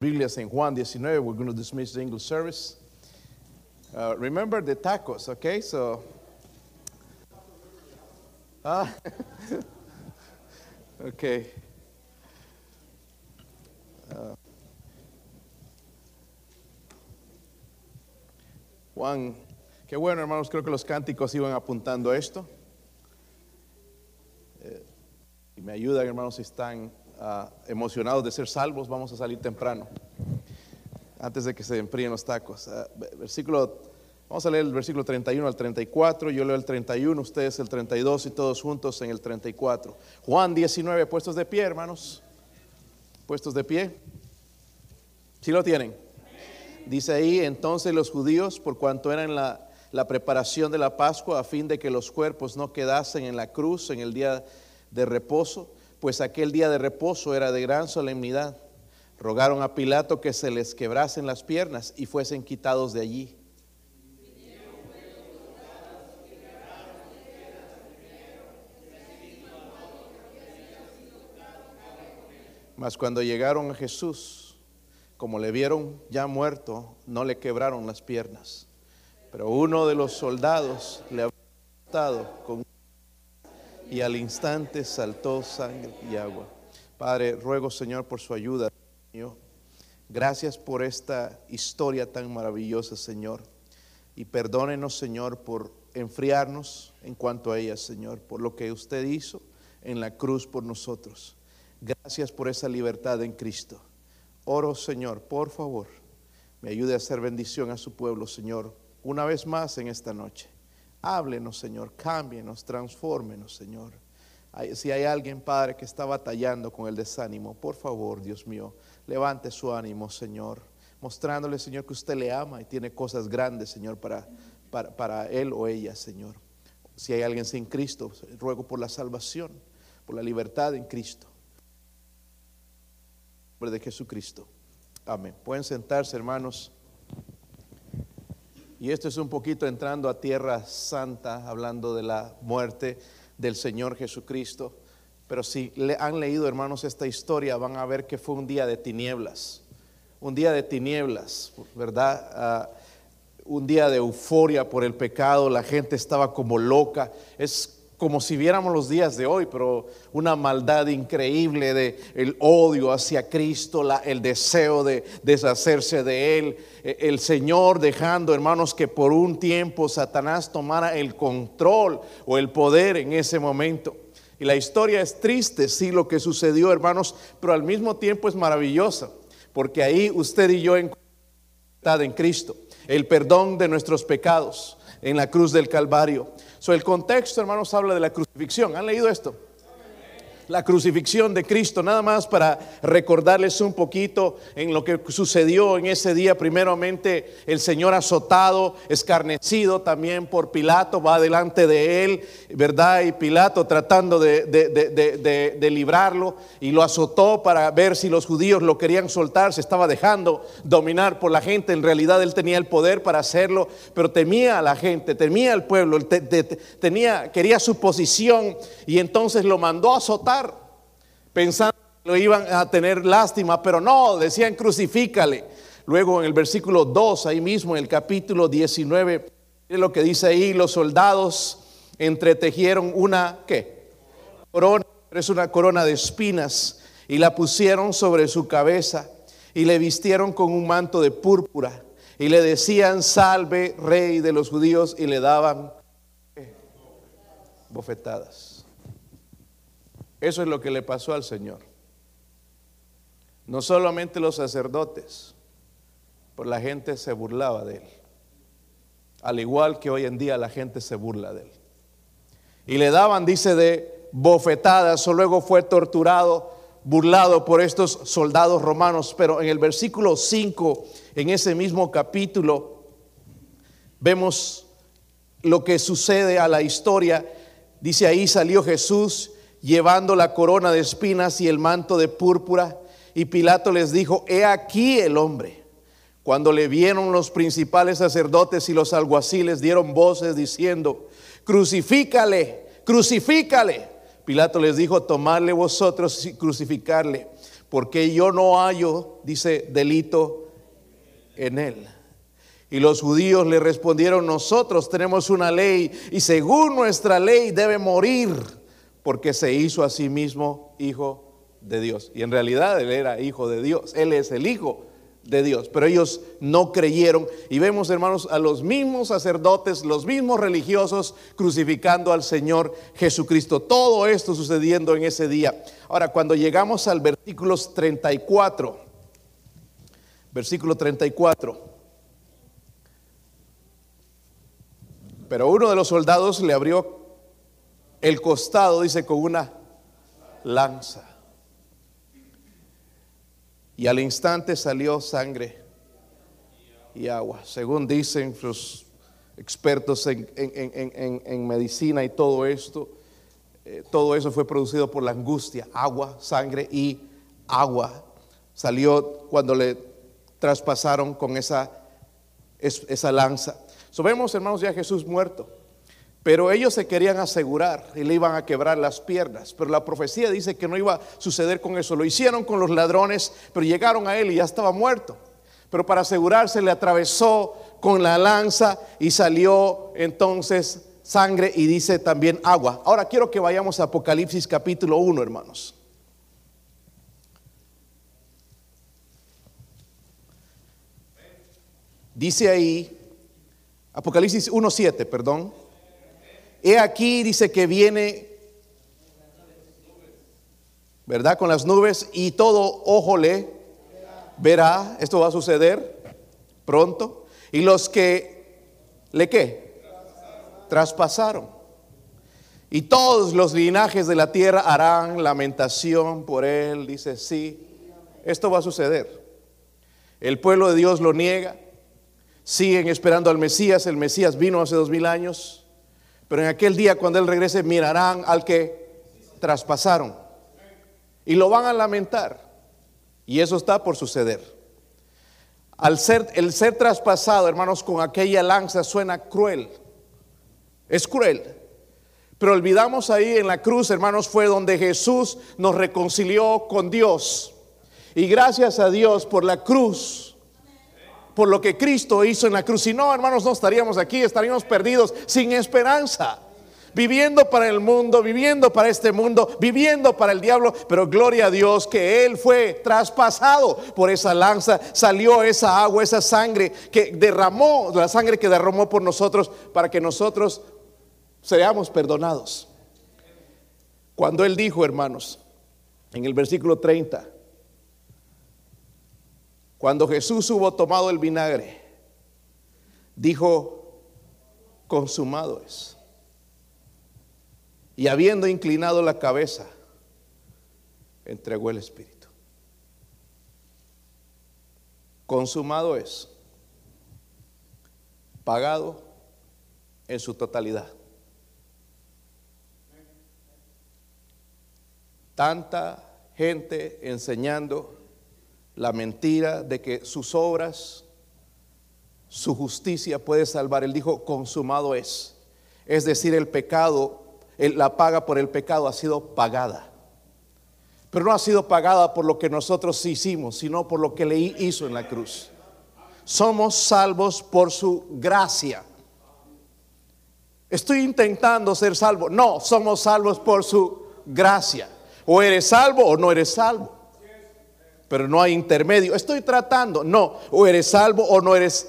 Biblias en Juan 19. We're going to dismiss the English service. Uh, remember the tacos, okay? So, ah, okay. Uh, Juan, qué bueno, hermanos. Creo que los cánticos iban apuntando esto. Eh, y me ayudan, hermanos, si están ah, emocionados de ser salvos, vamos a salir temprano, antes de que se enfríen los tacos. Ah, ve- versículo, vamos a leer el versículo 31 al 34, yo leo el 31, ustedes el 32 y todos juntos en el 34. Juan 19, puestos de pie, hermanos, puestos de pie. ¿Sí lo tienen? Dice ahí, entonces los judíos, por cuanto eran la, la preparación de la Pascua, a fin de que los cuerpos no quedasen en la cruz en el día de reposo, pues aquel día de reposo era de gran solemnidad, rogaron a Pilato que se les quebrasen las piernas y fuesen quitados de allí. Mas cuando llegaron a Jesús, como le vieron ya muerto, no le quebraron las piernas. Pero uno de los soldados le había atado con y al instante saltó sangre y agua. Padre, ruego Señor por su ayuda. Gracias por esta historia tan maravillosa, Señor. Y perdónenos, Señor, por enfriarnos en cuanto a ella, Señor, por lo que usted hizo en la cruz por nosotros. Gracias por esa libertad en Cristo. Oro, Señor, por favor, me ayude a hacer bendición a su pueblo, Señor, una vez más en esta noche. Háblenos, Señor, cámbienos, transfórmenos, Señor. Si hay alguien, Padre, que está batallando con el desánimo, por favor, Dios mío, levante su ánimo, Señor, mostrándole, Señor, que usted le ama y tiene cosas grandes, Señor, para, para, para él o ella, Señor. Si hay alguien sin Cristo, ruego por la salvación, por la libertad en Cristo. En nombre de Jesucristo. Amén. Pueden sentarse, hermanos. Y esto es un poquito entrando a tierra santa, hablando de la muerte del Señor Jesucristo. Pero si le han leído, hermanos, esta historia, van a ver que fue un día de tinieblas. Un día de tinieblas, ¿verdad? Ah, un día de euforia por el pecado, la gente estaba como loca. Es como si viéramos los días de hoy, pero una maldad increíble de el odio hacia Cristo, la- el deseo de deshacerse de él, Eh, el Señor dejando, hermanos, que por un tiempo Satanás tomara el control o el poder en ese momento. Y la historia es triste, sí, lo que sucedió, hermanos, pero al mismo tiempo es maravillosa, porque ahí usted y yo encontramos en Cristo, el perdón de nuestros pecados en la cruz del Calvario. So, el contexto, hermanos, habla de la crucifixión. ¿Han leído esto? La crucifixión de Cristo, nada más para recordarles un poquito en lo que sucedió en ese día. Primeramente, el Señor azotado, escarnecido también por Pilato, va delante de él, ¿verdad? Y Pilato tratando de, de- de- de- librarlo y lo azotó para ver si los judíos lo querían soltar. Se estaba dejando dominar por la gente. En realidad él tenía el poder para hacerlo, pero temía a la gente, temía al pueblo, tenía, quería su posición y entonces lo mandó a azotar pensando que lo iban a tener lástima, pero no, decían crucifícale. Luego en el versículo 2, ahí mismo en el capítulo 19, es lo que dice ahí, los soldados entretejieron una, ¿qué? Corona, es una corona de espinas, y la pusieron sobre su cabeza, y le vistieron con un manto de púrpura, y le decían, salve, rey de los judíos, y le daban bofetadas. Eso es lo que le pasó al Señor. No solamente los sacerdotes, por la gente se burlaba de él. Al igual que hoy en día la gente se burla de él. Y le daban, dice, de bofetadas, o luego fue torturado, burlado por estos soldados romanos. Pero en el versículo 5, en ese mismo capítulo, vemos lo que sucede a la historia. Dice ahí salió Jesús llevando la corona de espinas y el manto de púrpura. Y Pilato les dijo, he aquí el hombre. Cuando le vieron los principales sacerdotes y los alguaciles dieron voces diciendo, crucifícale, crucifícale. Pilato les dijo, tomadle vosotros y crucificarle, porque yo no hallo, dice, delito en él. Y los judíos le respondieron, nosotros tenemos una ley y según nuestra ley debe morir porque se hizo a sí mismo hijo de Dios. Y en realidad él era hijo de Dios, él es el hijo de Dios, pero ellos no creyeron. Y vemos, hermanos, a los mismos sacerdotes, los mismos religiosos crucificando al Señor Jesucristo. Todo esto sucediendo en ese día. Ahora, cuando llegamos al versículo 34, versículo 34. Pero uno de los soldados le abrió el costado, dice, con una lanza. Y al instante salió sangre y agua. Según dicen los expertos en, medicina y todo esto, eh, todo eso fue producido por la angustia, agua, sangre y agua. Salió cuando le traspasaron con esa, esa lanza. So, vemos, hermanos, ya Jesús muerto. Pero ellos se querían asegurar y le iban a quebrar las piernas. Pero la profecía dice que no iba a suceder con eso. Lo hicieron con los ladrones, pero llegaron a él y ya estaba muerto. Pero para asegurarse le atravesó con la lanza y salió entonces sangre y dice también agua. Ahora quiero que vayamos a Apocalipsis capítulo 1, hermanos. Dice ahí Apocalipsis 1.7, perdón. He aquí, dice que viene, ¿verdad? Con las nubes y todo ojo le verá. Esto va a suceder pronto. Y los que, ¿le qué? Traspasaron. Y todos los linajes de la tierra harán lamentación por él. Dice, sí, esto va a suceder. El pueblo de Dios lo niega siguen esperando al Mesías. El Mesías vino hace dos mil años. Pero en aquel día cuando Él regrese mirarán al que traspasaron. Y lo van a lamentar. Y eso está por suceder. Al ser, el ser traspasado, hermanos, con aquella lanza suena cruel. Es cruel. Pero olvidamos ahí en la cruz, hermanos, fue donde Jesús nos reconcilió con Dios. Y gracias a Dios por la cruz por lo que Cristo hizo en la cruz. Si no, hermanos, no estaríamos aquí, estaríamos perdidos, sin esperanza. Viviendo para el mundo, viviendo para este mundo, viviendo para el diablo, pero gloria a Dios que Él fue traspasado por esa lanza, salió esa agua, esa sangre que derramó, la sangre que derramó por nosotros para que nosotros seamos perdonados. Cuando Él dijo, hermanos, en el versículo 30, cuando Jesús hubo tomado el vinagre, dijo, consumado es. Y habiendo inclinado la cabeza, entregó el Espíritu. Consumado es. Pagado en su totalidad. Tanta gente enseñando la mentira de que sus obras, su justicia puede salvar. Él dijo, consumado es. Es decir, el pecado, la paga por el pecado ha sido pagada. Pero no ha sido pagada por lo que nosotros hicimos, sino por lo que le hizo en la cruz. Somos salvos por su gracia. Estoy intentando ser salvo. No, somos salvos por su gracia. O eres salvo o no eres salvo pero no hay intermedio. Estoy tratando, no, o eres salvo o no eres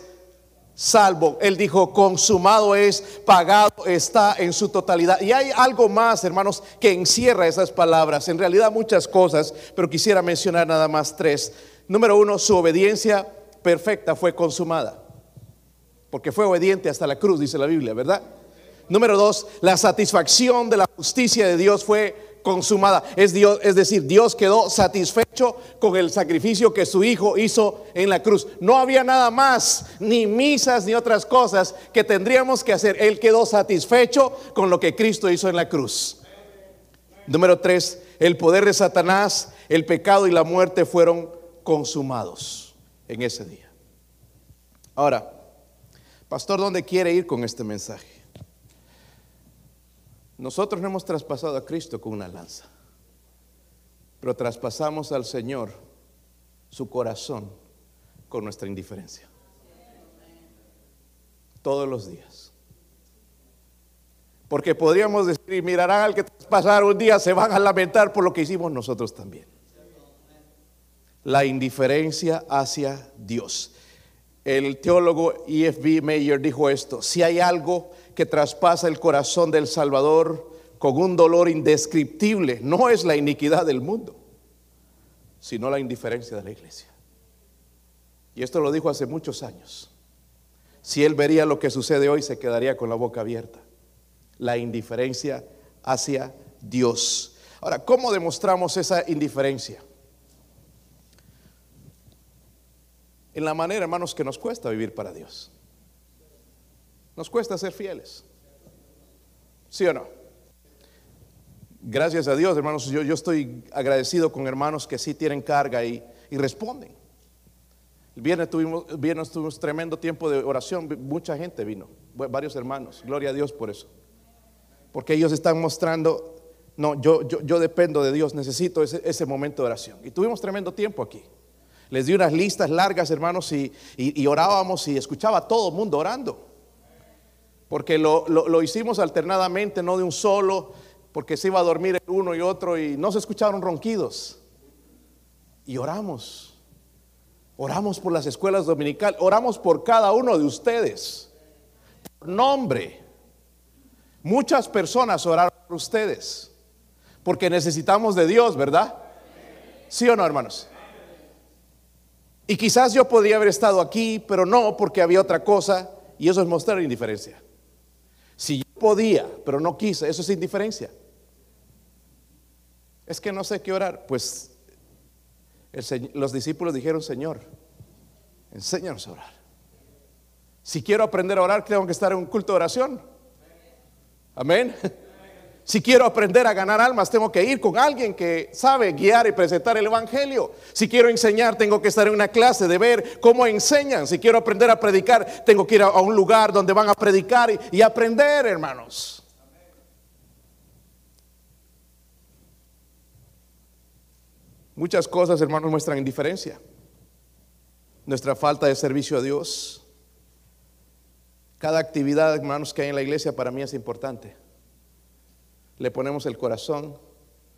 salvo. Él dijo, consumado es, pagado está en su totalidad. Y hay algo más, hermanos, que encierra esas palabras. En realidad muchas cosas, pero quisiera mencionar nada más tres. Número uno, su obediencia perfecta fue consumada. Porque fue obediente hasta la cruz, dice la Biblia, ¿verdad? Número dos, la satisfacción de la justicia de Dios fue consumada. Es, Dios, es decir, Dios quedó satisfecho con el sacrificio que su Hijo hizo en la cruz. No había nada más, ni misas, ni otras cosas que tendríamos que hacer. Él quedó satisfecho con lo que Cristo hizo en la cruz. Número tres, el poder de Satanás, el pecado y la muerte fueron consumados en ese día. Ahora, pastor, ¿dónde quiere ir con este mensaje? Nosotros no hemos traspasado a Cristo con una lanza. pero traspasamos al Señor su corazón con nuestra indiferencia. Todos los días. Porque podríamos decir, mirarán al que traspasar un día, se van a lamentar por lo que hicimos nosotros también. La indiferencia hacia Dios. El teólogo E.F.B. Mayer dijo esto, si hay algo que traspasa el corazón del Salvador con un dolor indescriptible, no es la iniquidad del mundo, sino la indiferencia de la iglesia. Y esto lo dijo hace muchos años. Si él vería lo que sucede hoy, se quedaría con la boca abierta. La indiferencia hacia Dios. Ahora, ¿cómo demostramos esa indiferencia? En la manera, hermanos, que nos cuesta vivir para Dios. Nos cuesta ser fieles. ¿Sí o no? Gracias a Dios, hermanos, yo, yo estoy agradecido con hermanos que sí tienen carga y, y responden. El viernes tuvimos, el viernes tuvimos tremendo tiempo de oración, mucha gente vino, varios hermanos, gloria a Dios por eso. Porque ellos están mostrando, no, yo, yo, yo dependo de Dios, necesito ese, ese momento de oración. Y tuvimos tremendo tiempo aquí. Les di unas listas largas, hermanos, y, y, y orábamos y escuchaba a todo el mundo orando. Porque lo, lo, hicimos alternadamente, no de un solo, porque se iba a dormir el uno y otro y no se escucharon ronquidos. Y oramos. Oramos por las escuelas dominicales, oramos por cada uno de ustedes. Por nombre. Muchas personas oraron por ustedes. Porque necesitamos de Dios, ¿verdad? ¿Sí o no, hermanos? Y quizás yo podría haber estado aquí, pero no, porque había otra cosa, y eso es mostrar indiferencia. Podía, pero no quise, eso es indiferencia. Es que no sé qué orar. Pues los discípulos dijeron, Señor, enséñanos a orar. Si quiero aprender a orar, tengo que estar en un culto de oración. Amén. Si quiero aprender a ganar almas, tengo que ir con alguien que sabe guiar y presentar el Evangelio. Si quiero enseñar, tengo que estar en una clase de ver cómo enseñan. Si quiero aprender a predicar, tengo que ir a, un lugar donde van a predicar y, aprender, hermanos. Muchas cosas, hermanos, muestran indiferencia. Nuestra falta de servicio a Dios. Cada actividad, hermanos, que hay en la iglesia para mí es importante le ponemos el corazón,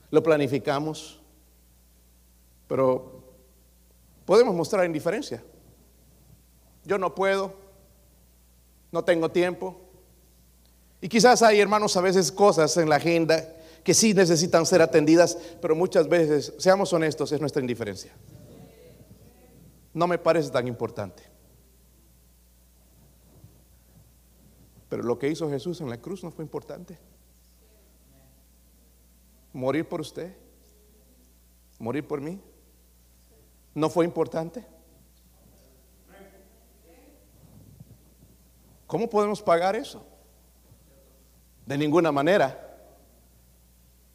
lo planificamos, pero podemos mostrar indiferencia. Yo no puedo, no tengo tiempo. Y quizás hay, hermanos, a veces cosas en la agenda que sí necesitan ser atendidas, pero muchas veces, seamos honestos, es nuestra indiferencia. No me parece tan importante. Pero lo que hizo Jesús en la cruz no fue importante morir por usted, morir por mí, ¿no fue importante? ¿Cómo podemos pagar eso? De ninguna manera.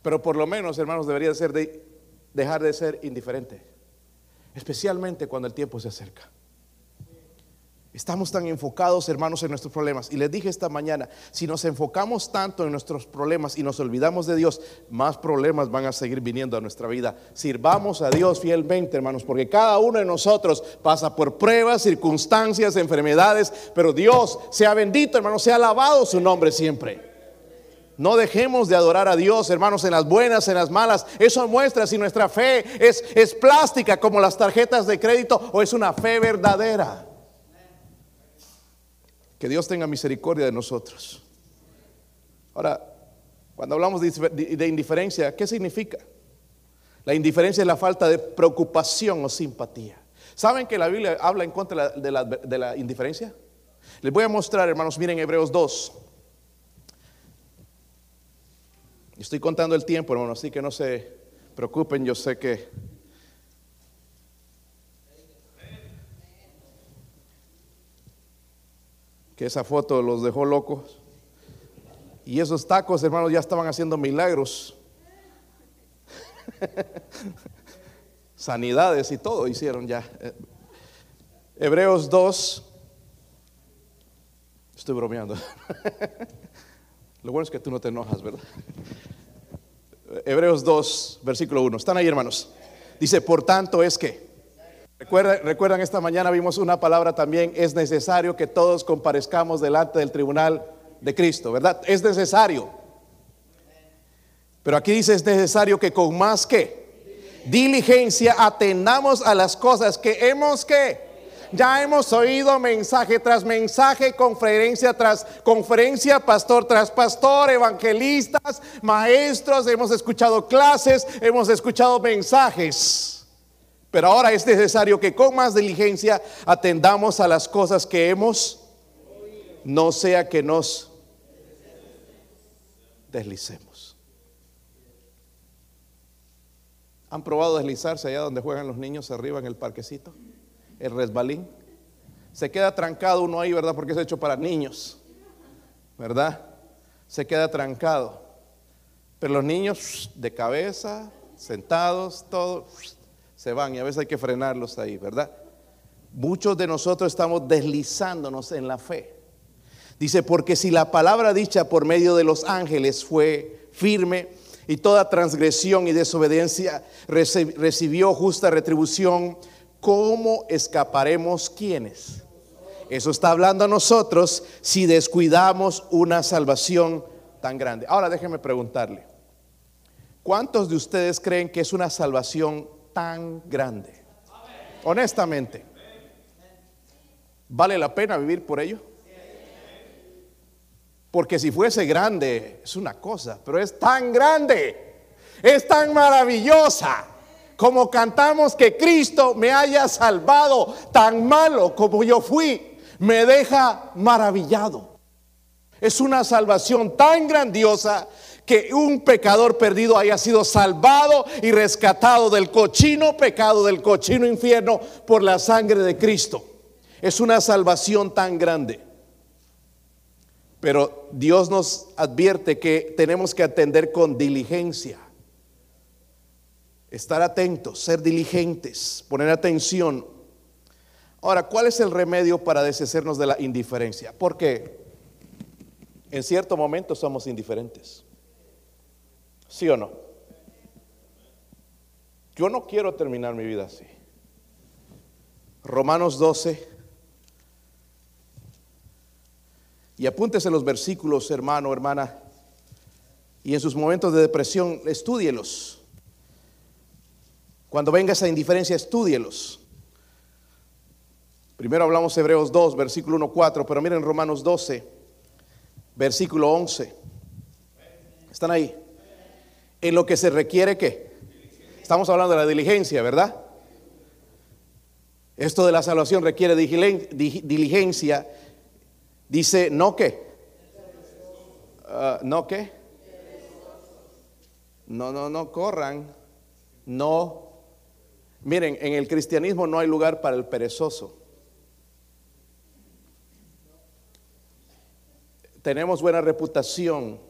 Pero por lo menos, hermanos, debería ser de, dejar de ser indiferente. Especialmente cuando el tiempo se acerca. Estamos tan enfocados, hermanos, en nuestros problemas. Y les dije esta mañana, si nos enfocamos tanto en nuestros problemas y nos olvidamos de Dios, más problemas van a seguir viniendo a nuestra vida. Sirvamos a Dios fielmente, hermanos, porque cada uno de nosotros pasa por pruebas, circunstancias, enfermedades, pero Dios sea bendito, hermanos, sea alabado su nombre siempre. No dejemos de adorar a Dios, hermanos, en las buenas, en las malas. Eso muestra si nuestra fe es, es plástica como las tarjetas de crédito o es una fe verdadera. Que Dios tenga misericordia de nosotros. Ahora, cuando hablamos de indiferencia, ¿qué significa? La indiferencia es la falta de preocupación o simpatía. ¿Saben que la Biblia habla en contra de la, indiferencia? Les voy a mostrar, hermanos, miren Hebreos 2. Estoy contando el tiempo, hermanos, así que no se preocupen, yo sé que que esa foto los dejó locos. Y esos tacos, hermanos, ya estaban haciendo milagros. Sanidades y todo hicieron ya. Hebreos 2. Estoy bromeando. Lo bueno es que tú no te enojas, ¿verdad? Hebreos 2, versículo 1. ¿Están ahí, hermanos? Dice, por tanto es que. Recuerdan, esta mañana vimos una palabra también, es necesario que todos comparezcamos delante del tribunal de Cristo, ¿verdad? Es necesario. Pero aquí dice, es necesario que con más que diligencia atendamos a las cosas que hemos que ya hemos oído mensaje tras mensaje, conferencia tras conferencia, pastor tras pastor, evangelistas, maestros, hemos escuchado clases, hemos escuchado mensajes. Pero ahora es necesario que con más diligencia atendamos a las cosas que hemos, no sea que nos deslicemos. ¿Han probado deslizarse allá donde juegan los niños arriba en el parquecito? el resbalín. Se queda trancado uno ahí, ¿verdad? Porque es hecho para niños, ¿verdad? Se queda trancado. Pero los niños de cabeza, sentados, todos, se van y a veces hay que frenarlos ahí, ¿verdad? Muchos de nosotros estamos deslizándonos en la fe. Dice, porque si la palabra dicha por medio de los ángeles fue firme y toda transgresión y desobediencia recibió justa retribución, ¿cómo escaparemos quiénes? Eso está hablando a nosotros si descuidamos una salvación tan grande. Ahora déjenme preguntarle, ¿cuántos de ustedes creen que es una salvación tan grande? Honestamente, ¿vale la pena vivir por ello? Porque si fuese grande es una cosa, pero es tan grande, es tan maravillosa como cantamos que Cristo me haya salvado tan malo como yo fui, me deja maravillado. Es una salvación tan grandiosa que un pecador perdido haya sido salvado y rescatado del cochino pecado, del cochino infierno por la sangre de Cristo. Es una salvación tan grande. Pero Dios nos advierte que tenemos que atender con diligencia estar atentos, ser diligentes, poner atención. Ahora, ¿cuál es el remedio para deshacernos de la indiferencia? Porque en cierto momento somos indiferentes. ¿Sí o no? Yo no quiero terminar mi vida así. Romanos 12. Y apúntese los versículos, hermano, hermana. Y en sus momentos de depresión, estudielos. Cuando venga esa indiferencia, estudielos. Primero hablamos Hebreos 2, versículo 1, 4, pero miren Romanos 12, versículo 11. ¿Están ahí? En lo que se requiere que. Estamos hablando de la diligencia, ¿verdad? Esto de la salvación requiere diligencia. Dice, no que. Ah, no que. No, no, no corran. No Miren, en el cristianismo no hay lugar para el perezoso. Tenemos buena reputación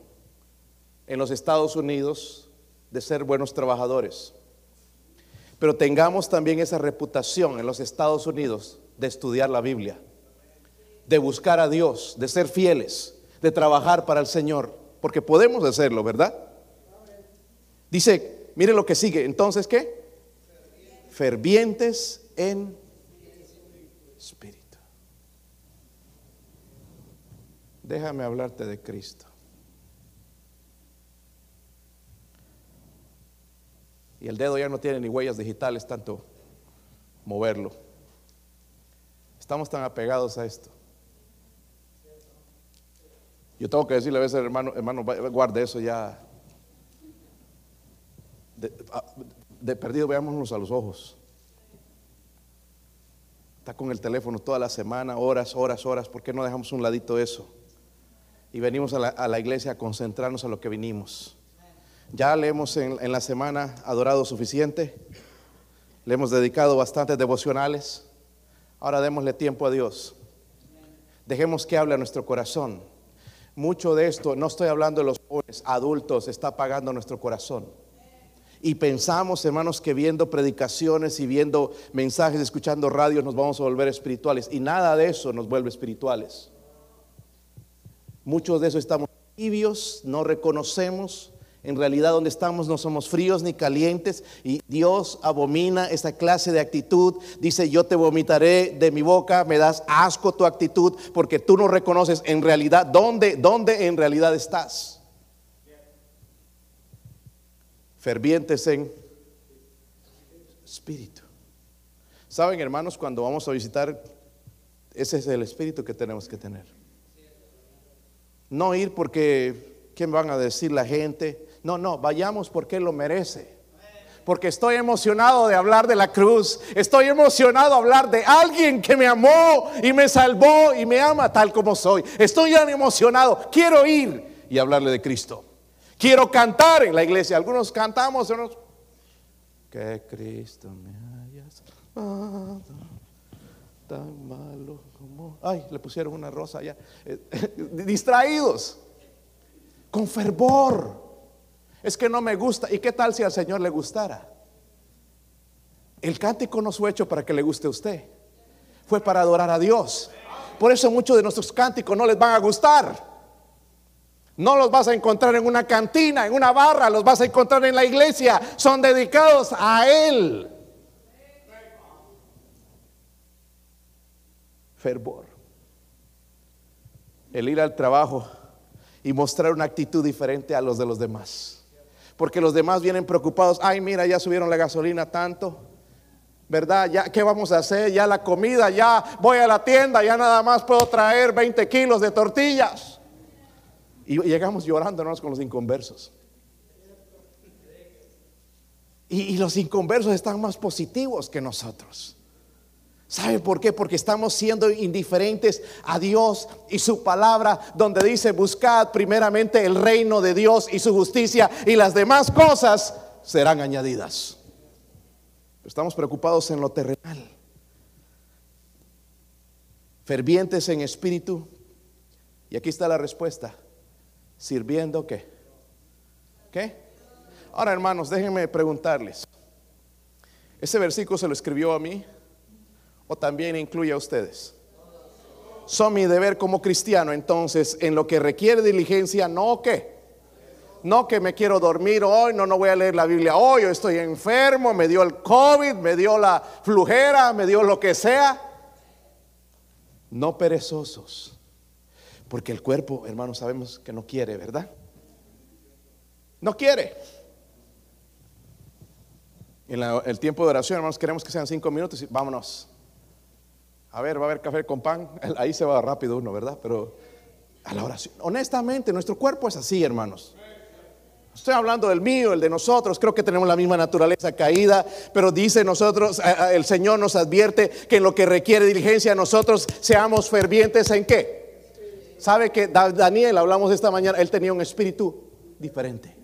en los Estados Unidos de ser buenos trabajadores. Pero tengamos también esa reputación en los Estados Unidos de estudiar la Biblia, de buscar a Dios, de ser fieles, de trabajar para el Señor, porque podemos hacerlo, ¿verdad? Dice, miren lo que sigue, entonces, ¿qué? fervientes en espíritu. Déjame hablarte de Cristo. Y el dedo ya no tiene ni huellas digitales, tanto moverlo. Estamos tan apegados a esto. Yo tengo que decirle a veces, hermano, hermano, guarde eso ya de perdido veámonos a los ojos. Está con el teléfono toda la semana, horas, horas, horas. ¿Por qué no dejamos un ladito eso? Y venimos a la, iglesia a concentrarnos a lo que vinimos. Ya le hemos en, la semana adorado suficiente. Le hemos dedicado bastantes devocionales. Ahora démosle tiempo a Dios. Dejemos que hable a nuestro corazón. Mucho de esto, no estoy hablando de los jóvenes, adultos, está apagando nuestro corazón. Y pensamos, hermanos, que viendo predicaciones y viendo mensajes, escuchando radio, nos vamos a volver espirituales. Y nada de eso nos vuelve espirituales. Muchos de eso estamos tibios, no reconocemos En realidad donde estamos no somos fríos ni calientes y Dios abomina esta clase de actitud. Dice, yo te vomitaré de mi boca, me das asco tu actitud porque tú no reconoces en realidad dónde, dónde en realidad estás. Fervientes en espíritu. Saben, hermanos, cuando vamos a visitar, ese es el espíritu que tenemos que tener. No ir porque, ¿qué van a decir la gente? No, no, vayamos porque lo merece. Porque estoy emocionado de hablar de la cruz. Estoy emocionado de hablar de alguien que me amó y me salvó y me ama tal como soy. Estoy tan emocionado. Quiero ir y hablarle de Cristo. Quiero cantar en la iglesia. Algunos cantamos. Que Cristo me hayas tan malo como... Ay, le pusieron una rosa allá. Eh, distraídos. Con fervor es que no me gusta. ¿Y qué tal si al Señor le gustara? El cántico no fue hecho para que le guste a usted, fue para adorar a Dios. Por eso muchos de nuestros cánticos no les van a gustar. No los vas a encontrar en una cantina, en una barra, los vas a encontrar en la iglesia. Son dedicados a Él. Fervor. El ir al trabajo y mostrar una actitud diferente a los de los demás porque los demás vienen preocupados, ay mira, ya subieron la gasolina tanto, ¿verdad? Ya, ¿Qué vamos a hacer? Ya la comida, ya voy a la tienda, ya nada más puedo traer 20 kilos de tortillas. Y llegamos llorándonos con los inconversos. Y, y los inconversos están más positivos que nosotros. ¿Sabe por qué? Porque estamos siendo indiferentes a Dios y su palabra, donde dice, buscad primeramente el reino de Dios y su justicia y las demás cosas serán añadidas. Estamos preocupados en lo terrenal, fervientes en espíritu. Y aquí está la respuesta, sirviendo qué? ¿Qué? Ahora hermanos, déjenme preguntarles. Ese versículo se lo escribió a mí o también incluye a ustedes? Son mi deber como cristiano, entonces, en lo que requiere diligencia, no que. No que me quiero dormir hoy, no, no voy a leer la Biblia hoy, yo estoy enfermo, me dio el COVID, me dio la flujera, me dio lo que sea. No perezosos, porque el cuerpo, hermanos, sabemos que no quiere, ¿verdad? No quiere. En el tiempo de oración, hermanos, queremos que sean cinco minutos y vámonos. A ver, va a haber café con pan. Ahí se va rápido uno, ¿verdad? Pero a la oración. Honestamente, nuestro cuerpo es así, hermanos. Estoy hablando del mío, el de nosotros. Creo que tenemos la misma naturaleza caída, pero dice nosotros, el Señor nos advierte que en lo que requiere diligencia nosotros seamos fervientes en qué. Sabe que Daniel, hablamos esta mañana, él tenía un espíritu diferente.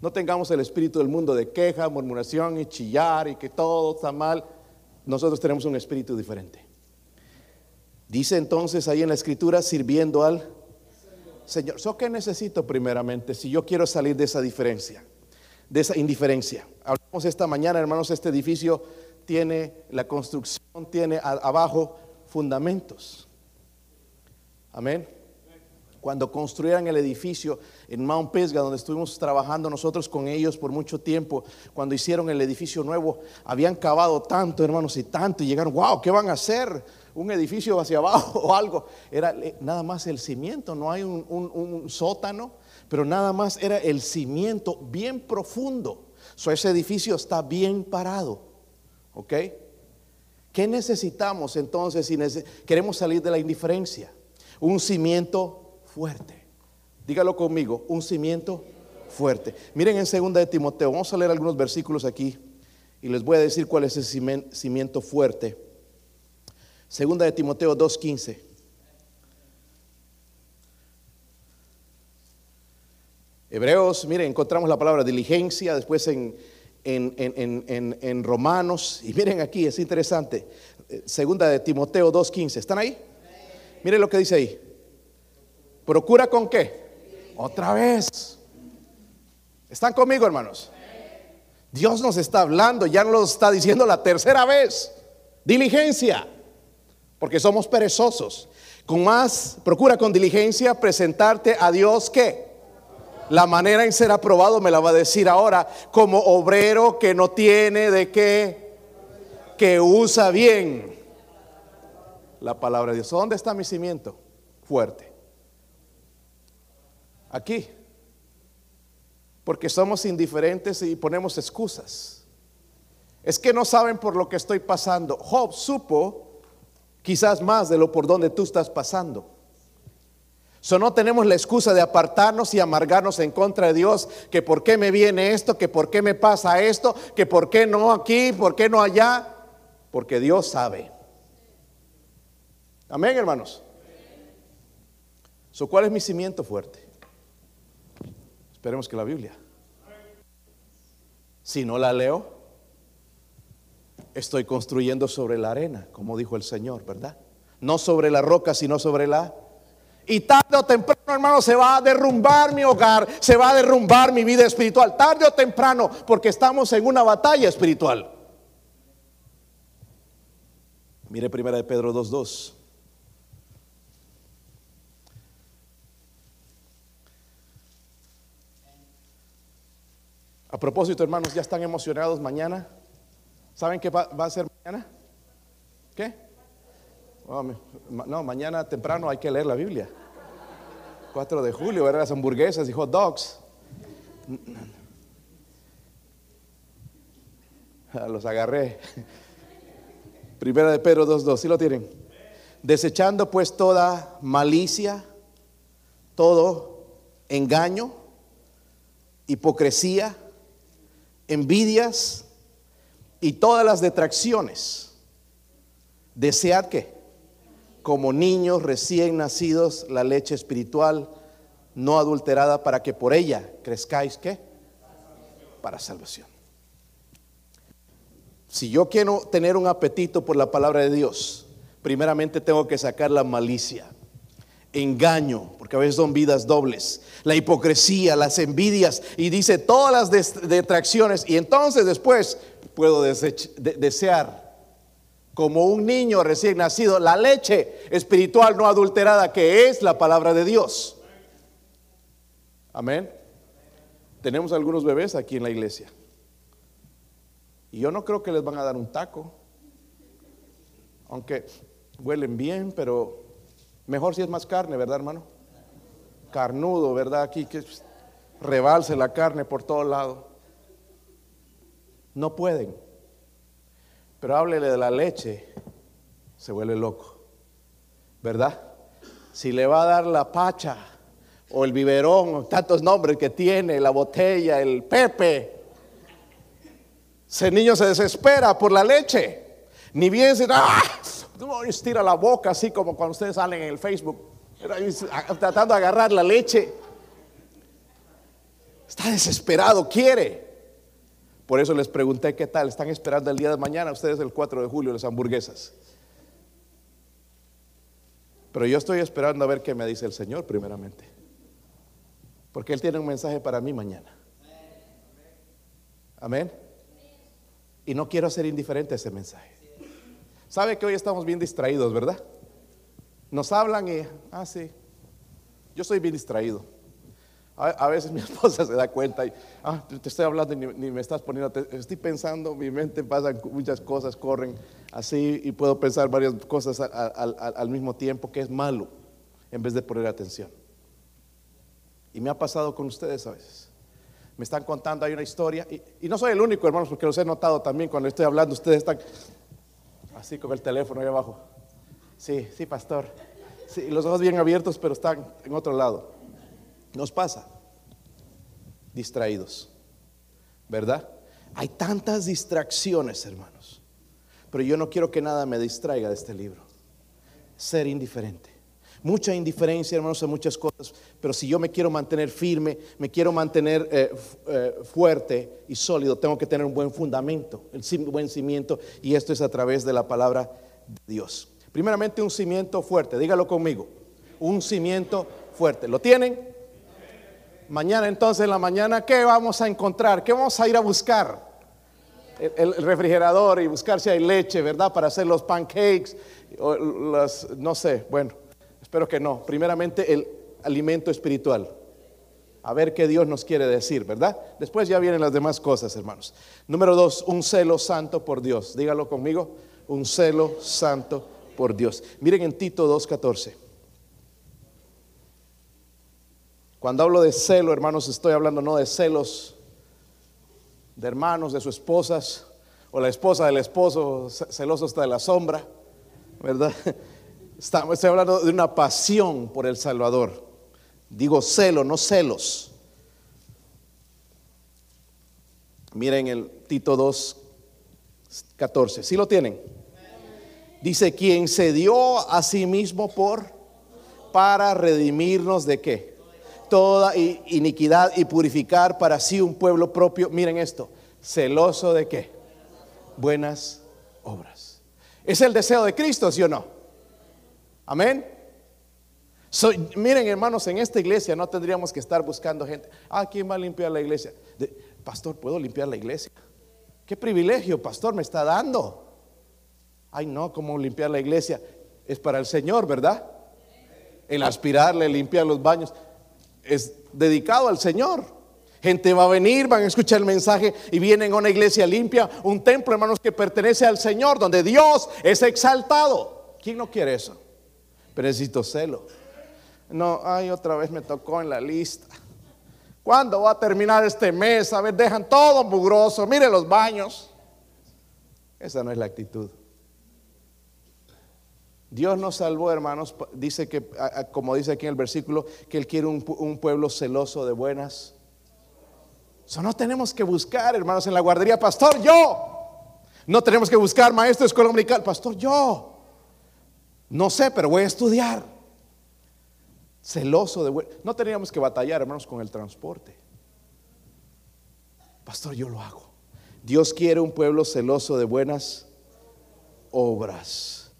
No tengamos el espíritu del mundo de queja, murmuración y chillar y que todo está mal nosotros tenemos un espíritu diferente. Dice entonces ahí en la escritura, sirviendo al Señor. ¿So qué necesito primeramente si yo quiero salir de esa diferencia, de esa indiferencia? Hablamos esta mañana, hermanos, este edificio tiene la construcción, tiene abajo fundamentos. Amén cuando construyeran el edificio en Mount Pisgah, donde estuvimos trabajando nosotros con ellos por mucho tiempo, cuando hicieron el edificio nuevo, habían cavado tanto, hermanos, y tanto, y llegaron, wow, ¿qué van a hacer? Un edificio hacia abajo o algo. Era nada más el cimiento, no hay un, sótano, pero nada más era el cimiento bien profundo. So, ese edificio está bien parado, ¿ok? ¿Qué necesitamos entonces si queremos salir de la indiferencia? Un cimiento fuerte. Dígalo conmigo, un cimiento fuerte. Miren en segunda de Timoteo, vamos a leer algunos versículos aquí y les voy a decir cuál es el cimiento fuerte. Segunda de Timoteo 2.15. Hebreos, miren, encontramos la palabra diligencia, después en, en, Romanos, y miren aquí, es interesante, segunda de Timoteo 2.15, ¿están ahí? Miren lo que dice ahí. ¿Procura con qué? Otra vez. ¿Están conmigo, hermanos? Dios nos está hablando, ya nos está diciendo la tercera vez. Diligencia, porque somos perezosos. Con más, procura con diligencia presentarte a Dios que La manera en ser aprobado me la va a decir ahora como obrero que no tiene de qué, que usa bien la palabra de Dios. ¿Dónde está mi cimiento? Fuerte. Aquí. Porque somos indiferentes y ponemos excusas. Es que no saben por lo que estoy pasando. Job supo quizás más de lo por donde tú estás pasando. So no tenemos la excusa de apartarnos y amargarnos en contra de Dios, que por qué me viene esto, que por qué me pasa esto, que por qué no aquí, por qué no allá, porque Dios sabe. Amén, hermanos. So, ¿Cuál es mi cimiento fuerte? Esperemos que la Biblia. Si no la leo, estoy construyendo sobre la arena, como dijo el Señor, ¿verdad? No sobre la roca, sino sobre la y tarde o temprano, hermano, se va a derrumbar mi hogar, se va a derrumbar mi vida espiritual. Tarde o temprano, porque estamos en una batalla espiritual. Mire primera de Pedro 2.2. A propósito, hermanos, ¿ya están emocionados mañana? ¿Saben qué va, a ser mañana? ¿Qué? Oh, no, mañana temprano hay que leer la Biblia. 4 de julio, ver las hamburguesas y hot dogs. Ah, los agarré. Primera de Pedro 2.2, ¿sí lo tienen? Desechando pues toda malicia, todo engaño, hipocresía, envidias y todas las detracciones. Desead que como niños recién nacidos la leche espiritual no adulterada para que por ella crezcáis qué? Para salvación. Si yo quiero tener un apetito por la palabra de Dios, primeramente tengo que sacar la malicia, engaño, porque a veces son vidas dobles, la hipocresía, las envidias y dice todas las detracciones y entonces después puedo desear como un niño recién nacido, la leche espiritual no adulterada que es la palabra de Dios. Amén. Tenemos algunos bebés aquí en la iglesia. Y yo no creo que les van a dar un taco. Aunque huelen bien, pero mejor si es más carne, ¿verdad, hermano? Carnudo, ¿verdad? Aquí que rebalse la carne por todo lado. No pueden. Pero háblele de la leche, se vuelve loco. ¿Verdad? Si le va a dar la pacha o el biberón, tantos nombres que tiene, la botella, el pepe, ese niño se desespera por la leche. Ni bien se ¡ah! No, estira la boca así como cuando ustedes salen en el Facebook, tratando de agarrar la leche. Está desesperado, quiere. Por eso les pregunté qué tal, están esperando el día de mañana ustedes el 4 de julio las hamburguesas. Pero yo estoy esperando a ver qué me dice el Señor primeramente. Porque Él tiene un mensaje para mí mañana. Amén. Y no quiero ser indiferente a ese mensaje. Sabe que hoy estamos bien distraídos, ¿verdad? Nos hablan y, ah, sí, yo soy bien distraído. A, veces mi esposa se da cuenta y, ah, te estoy hablando y ni, me estás poniendo, estoy pensando, mi mente pasa muchas cosas, corren así y puedo pensar varias cosas al, mismo tiempo que es malo en vez de poner atención. Y me ha pasado con ustedes a veces. Me están contando, hay una historia, y, no soy el único, hermanos, porque los he notado también cuando estoy hablando, ustedes están así con el teléfono ahí abajo. Sí, sí, pastor. Los ojos bien abiertos, pero están en otro lado. Nos pasa distraídos, ¿verdad? Hay tantas distracciones, hermanos. Pero yo no quiero que nada me distraiga de este libro. Ser indiferente. Mucha indiferencia, hermanos, en muchas cosas. Pero si yo me quiero mantener firme, me quiero mantener eh, eh, fuerte y sólido, tengo que tener un buen fundamento, un buen cimiento. Y esto es a través de la palabra de Dios. Primeramente, un cimiento fuerte. Dígalo conmigo. Un cimiento fuerte. ¿Lo tienen? Mañana entonces en la mañana, ¿qué vamos a encontrar? ¿Qué vamos a ir a buscar? El, refrigerador y buscar si hay leche, ¿verdad? Para hacer los pancakes, o las, no sé, bueno, espero que no. Primeramente el alimento espiritual. A ver qué Dios nos quiere decir, ¿verdad? Después ya vienen las demás cosas, hermanos. Número dos, un celo santo por Dios. Dígalo conmigo, un celo santo por Dios. Miren en Tito 2.14. Cuando hablo de celo, hermanos, estoy hablando no de celos de hermanos, de sus esposas, o la esposa del esposo celoso hasta de la sombra, ¿verdad? Estoy hablando de una pasión por el Salvador. Digo celo, no celos. Miren el Tito 2, 14. ¿Sí lo tienen? Dice, quien se dio a sí mismo por, para redimirnos de qué? Toda iniquidad y purificar para sí un pueblo propio. Miren esto, celoso de qué? Buenas obras. ¿Es el deseo de Cristo, sí o no? Amén miren hermanos, en esta iglesia no tendríamos que estar buscando gente. Ah, ¿quién va a limpiar la iglesia? pastor, ¿puedo limpiar la iglesia? ¿Qué privilegio, pastor, me está dando? Ay, no, ¿cómo limpiar la iglesia? Es para el Señor, ¿verdad? El aspirarle, limpiar los baños, es dedicado al Señor. Gente va a venir, van a escuchar el mensaje y vienen a una iglesia limpia, un templo, hermanos, que pertenece al Señor, donde Dios es exaltado. ¿Quién no quiere eso? Pero necesito celo. No, ay, otra vez me tocó en la lista. ¿Cuándo va a terminar este mes? A ver, dejan todo mugroso. Mire los baños. Esa no es la actitud. Dios nos salvó, hermanos. Dice que, como dice aquí en el versículo, que Él quiere un, pueblo celoso de buenas. Eso no tenemos que buscar, hermanos, en la guardería, pastor, yo. No tenemos que buscar maestro dominical, pastor, yo. No sé, pero voy a estudiar celoso de... No teníamos que batallar, hermanos, con el transporte. Pastor, yo lo hago. Dios quiere un pueblo celoso de buenas obras.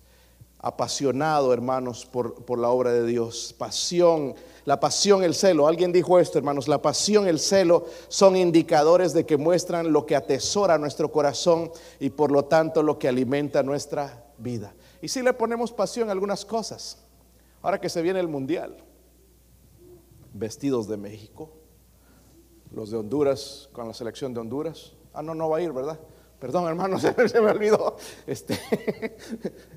Apasionado, hermanos, por, por la obra de Dios. Pasión, la pasión, el celo. Alguien dijo esto, hermanos. La pasión, el celo son indicadores de que muestran lo que atesora nuestro corazón y por lo tanto lo que alimenta nuestra vida. Y si le ponemos pasión a algunas cosas, ahora que se viene el mundial, vestidos de México, los de Honduras con la selección de Honduras. Ah, no, no va a ir, ¿verdad? Perdón, hermano, se, me olvidó. Este,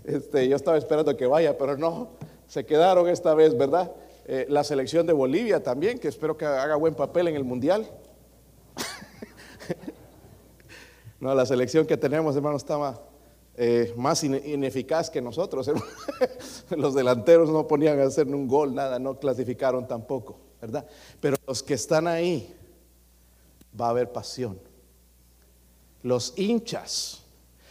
este, yo estaba esperando que vaya, pero no, se quedaron esta vez, ¿verdad? Eh, la selección de Bolivia también, que espero que haga buen papel en el Mundial. no, la selección que tenemos, hermano, estaba eh, más ineficaz que nosotros. los delanteros no ponían a hacer un gol, nada, no clasificaron tampoco, ¿verdad? Pero los que están ahí, va a haber pasión. Los hinchas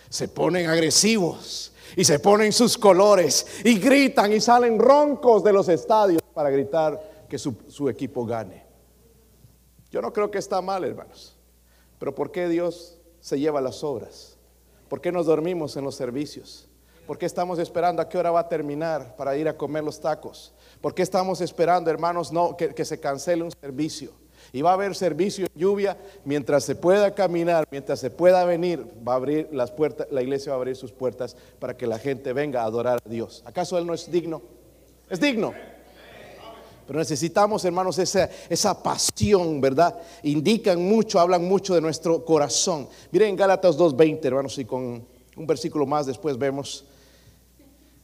se ponen agresivos y se ponen sus colores y gritan y salen roncos de los estadios para gritar que su, su equipo gane. Yo no creo que está mal, hermanos, pero ¿por qué Dios se lleva las obras? ¿Por qué nos dormimos en los servicios? ¿Por qué estamos esperando a qué hora va a terminar para ir a comer los tacos? ¿Por qué estamos esperando, hermanos, no, que, se cancele un servicio? Y va a haber servicio en lluvia mientras se pueda caminar, mientras se pueda venir, va a abrir las puertas, la iglesia va a abrir sus puertas para que la gente venga a adorar a Dios. ¿Acaso Él no es digno? Es digno. Pero necesitamos, hermanos, esa, esa pasión, ¿verdad? Indican mucho, hablan mucho de nuestro corazón. Miren Gálatas 2.20, hermanos, y con un versículo más después vemos.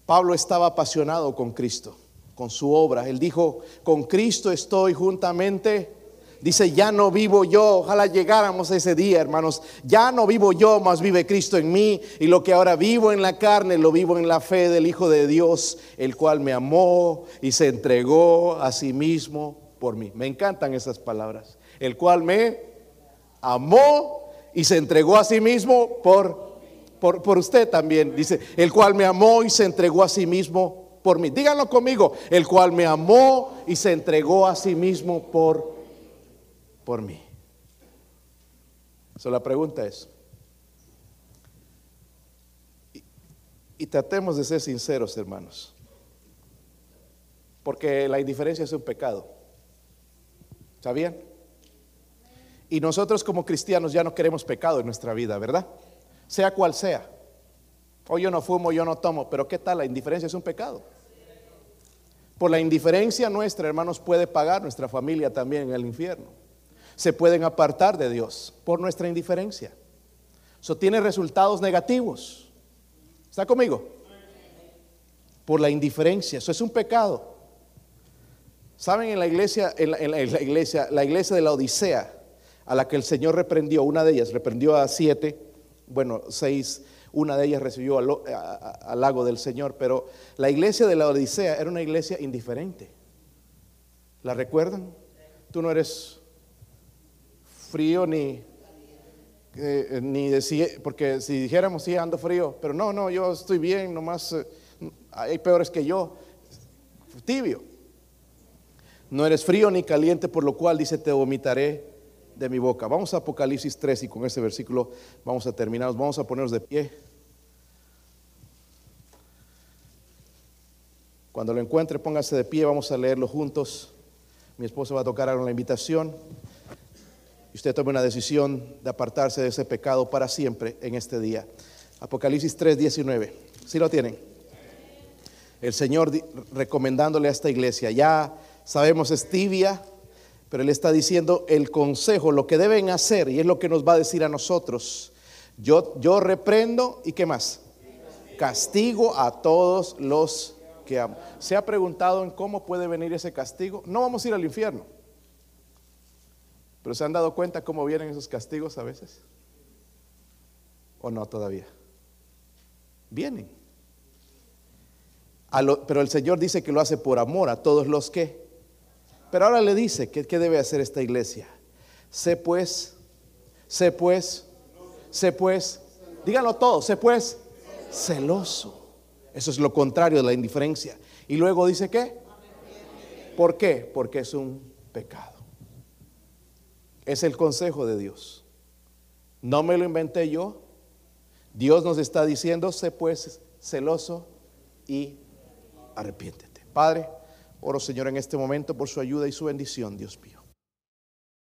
Pablo estaba apasionado con Cristo, con su obra. Él dijo, con Cristo estoy juntamente Dice, ya no vivo yo, ojalá llegáramos a ese día, hermanos. Ya no vivo yo, más vive Cristo en mí. Y lo que ahora vivo en la carne, lo vivo en la fe del Hijo de Dios, el cual me amó y se entregó a sí mismo por mí. Me encantan esas palabras. El cual me amó y se entregó a sí mismo por, por, por usted también. Dice, el cual me amó y se entregó a sí mismo por mí. Díganlo conmigo, el cual me amó y se entregó a sí mismo por por mí. So, la pregunta es, y, tratemos de ser sinceros, hermanos, porque la indiferencia es un pecado. ¿Sabían? Y nosotros como cristianos ya no queremos pecado en nuestra vida, ¿verdad? Sea cual sea. Hoy yo no fumo, yo no tomo, pero ¿qué tal? La indiferencia es un pecado. Por la indiferencia nuestra, hermanos, puede pagar nuestra familia también en el infierno. Se pueden apartar de Dios por nuestra indiferencia. Eso tiene resultados negativos. ¿Está conmigo? Por la indiferencia. Eso es un pecado. Saben en la iglesia, en la, iglesia, la iglesia de la Odisea, a la que el Señor reprendió, una de ellas reprendió a siete, bueno, seis, una de ellas recibió al lago del Señor, pero la iglesia de la Odisea era una iglesia indiferente. ¿La recuerdan? Tú no eres frío ni, eh, ni decía, porque si dijéramos, sí, ando frío, pero no, no, yo estoy bien, nomás eh, hay peores que yo, tibio. No eres frío ni caliente, por lo cual dice, te vomitaré de mi boca. Vamos a Apocalipsis 3 y con ese versículo vamos a terminar. Vamos a ponernos de pie. Cuando lo encuentre, póngase de pie, vamos a leerlo juntos. Mi esposa va a tocar ahora la invitación. Usted tome una decisión de apartarse de ese pecado para siempre en este día. Apocalipsis 3, 19. ¿Sí lo tienen? El Señor recomendándole a esta iglesia, ya sabemos es tibia, pero Él está diciendo el consejo, lo que deben hacer, y es lo que nos va a decir a nosotros. Yo, yo reprendo y qué más? Castigo a todos los que amo. ¿Se ha preguntado en cómo puede venir ese castigo? No vamos a ir al infierno. Pero ¿se han dado cuenta cómo vienen esos castigos a veces? ¿O no todavía? Vienen. Pero el Señor dice que lo hace por amor a todos los que pero ahora le dice, ¿qué, debe hacer esta iglesia? Sé pues, sé pues, sé pues, díganlo todo, sé pues, celoso. Eso es lo contrario de la indiferencia. Y luego dice qué? ¿Por qué? Porque es un pecado. Es el consejo de Dios. No me lo inventé yo. Dios nos está diciendo, sé pues celoso y arrepiéntete. Padre. Oro, Señor, en este momento por su ayuda y su bendición, Dios mío.